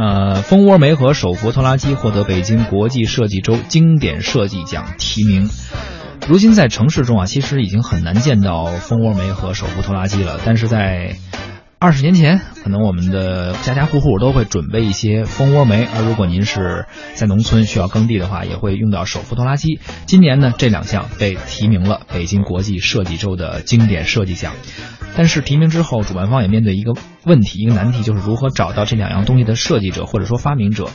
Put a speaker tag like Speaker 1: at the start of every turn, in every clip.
Speaker 1: 呃，蜂窝煤和手扶拖拉机获得北京国际设计周经典设计奖提名。如今在城市中啊，其实已经很难见到蜂窝煤和手扶拖拉机了，但是在二十年前，可能我们的家家户户都会准备一些蜂窝煤，而如果您是在农村需要耕地的话，也会用到手扶拖拉机。今年呢，这两项被提名了北京国际设计周的经典设计奖。但是提名之后，主办方也面对一个问题，一个难题，就是如何找到这两样东西的设计者或者说发明者。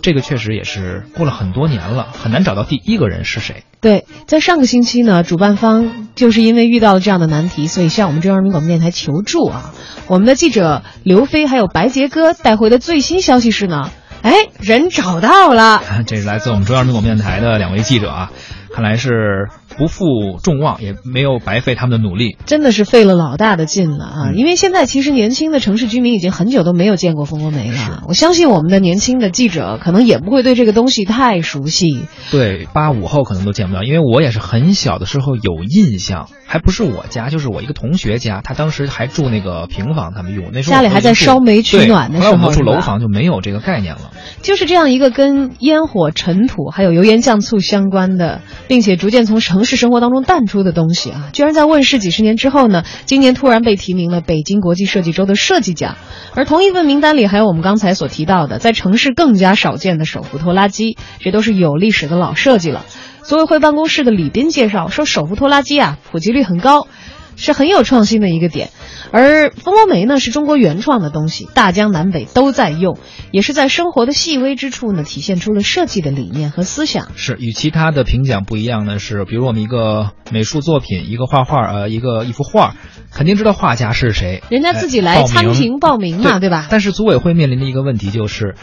Speaker 1: 这个确实也是过了很多年了，很难找到第一个人是谁。
Speaker 2: 对，在上个星期呢，主办方就是因为遇到了这样的难题，所以向我们中央人民广播电台求助啊。我们的记者刘飞还有白杰哥带回的最新消息是呢，哎，人找到了。
Speaker 1: 这是来自我们中央人民广播电台的两位记者啊，看来是。不负众望，也没有白费他们的努力，
Speaker 2: 真的是费了老大的劲了啊！因为现在其实年轻的城市居民已经很久都没有见过蜂窝煤了。我相信我们的年轻的记者可能也不会对这个东西太熟悉。
Speaker 1: 对，八五后可能都见不到，因为我也是很小的时候有印象，还不是我家，就是我一个同学家，他当时还住那个平房，他们用那时候
Speaker 2: 家里还在烧煤取暖的时候，
Speaker 1: 后来我们住楼房就没有这个概念了。
Speaker 2: 就是这样一个跟烟火、尘土还有油盐酱醋相关的，并且逐渐从城市生活当中淡出的东西啊，居然在问世几十年之后呢，今年突然被提名了北京国际设计周的设计奖。而同一份名单里还有我们刚才所提到的，在城市更加少见的手扶拖拉机，这都是有历史的老设计了。组委会办公室的李斌介绍说，手扶拖拉机啊，普及率很高。是很有创新的一个点，而蜂窝煤呢是中国原创的东西，大江南北都在用，也是在生活的细微之处呢体现出了设计的理念和思想。
Speaker 1: 是与其他的评奖不一样呢是，比如我们一个美术作品，一个画画，呃，一个一幅画，肯定知道画家是谁，
Speaker 2: 人家自己来参评报名嘛，对吧？
Speaker 1: 但是组委会面临的一个问题就是。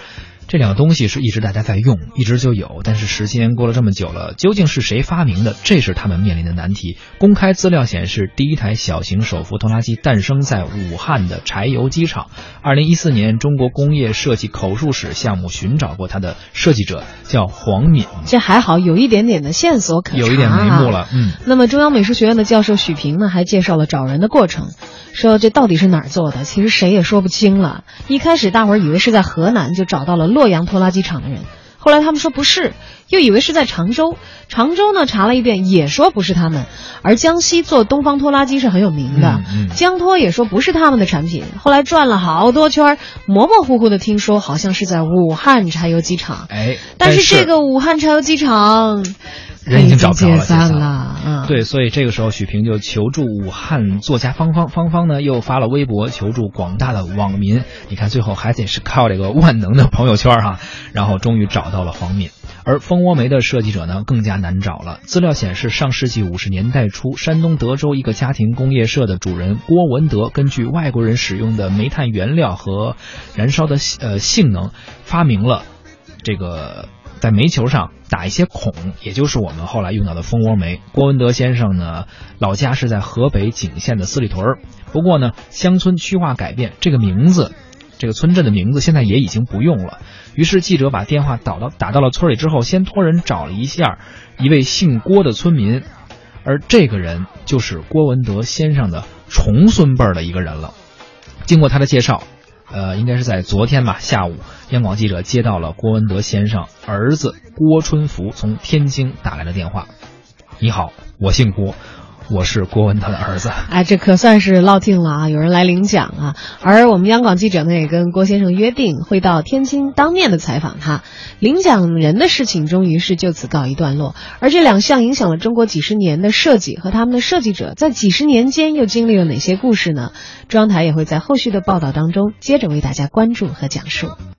Speaker 1: 这两个东西是一直大家在用，一直就有，但是时间过了这么久了，究竟是谁发明的？这是他们面临的难题。公开资料显示，第一台小型手扶拖拉机诞生在武汉的柴油机厂。二零一四年，中国工业设计口述史项目寻找过它的设计者，叫黄敏。
Speaker 2: 这还好，有一点点的线索可查。
Speaker 1: 有一点眉目了，嗯。
Speaker 2: 那么，中央美术学院的教授许平呢，还介绍了找人的过程。说这到底是哪儿做的？其实谁也说不清了。一开始大伙儿以为是在河南，就找到了洛阳拖拉机厂的人。后来他们说不是，又以为是在常州。常州呢查了一遍，也说不是他们。而江西做东方拖拉机是很有名的，江拖也说不是他们的产品。后来转了好多圈，模模糊糊的听说好像是在武汉柴油机厂。
Speaker 1: 哎，
Speaker 2: 但是这个武汉柴油机厂。
Speaker 1: 人已经找不着了，
Speaker 2: 解散了。嗯，
Speaker 1: 对，所以这个时候许平就求助武汉作家芳芳，芳芳呢又发了微博求助广大的网民。你看，最后还得是靠这个万能的朋友圈哈，然后终于找到了黄敏。而蜂窝煤的设计者呢更加难找了。资料显示，上世纪五十年代初，山东德州一个家庭工业社的主人郭文德，根据外国人使用的煤炭原料和燃烧的呃性能，发明了这个。在煤球上打一些孔，也就是我们后来用到的蜂窝煤。郭文德先生呢，老家是在河北景县的四里屯儿，不过呢，乡村区划改变，这个名字，这个村镇的名字现在也已经不用了。于是记者把电话打到打到了村里之后，先托人找了一下一位姓郭的村民，而这个人就是郭文德先生的重孙辈儿的一个人了。经过他的介绍。呃，应该是在昨天吧下午，央广记者接到了郭文德先生儿子郭春福从天津打来的电话。你好，我姓郭。我是郭文他的儿子，
Speaker 2: 哎，这可算是落定了啊！有人来领奖啊！而我们央广记者呢，也跟郭先生约定会到天津当面的采访他。领奖人的事情终于是就此告一段落。而这两项影响了中国几十年的设计和他们的设计者，在几十年间又经历了哪些故事呢？中央台也会在后续的报道当中接着为大家关注和讲述。